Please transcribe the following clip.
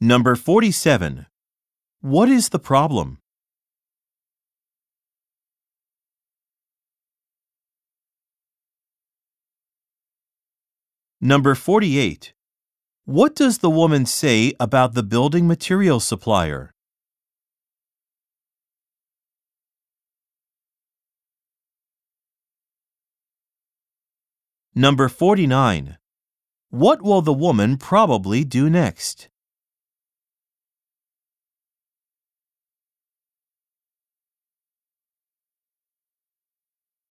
Number 47. What is the problem? Number 48. What does the woman say about the building material supplier? Number 49. What will the woman probably do next?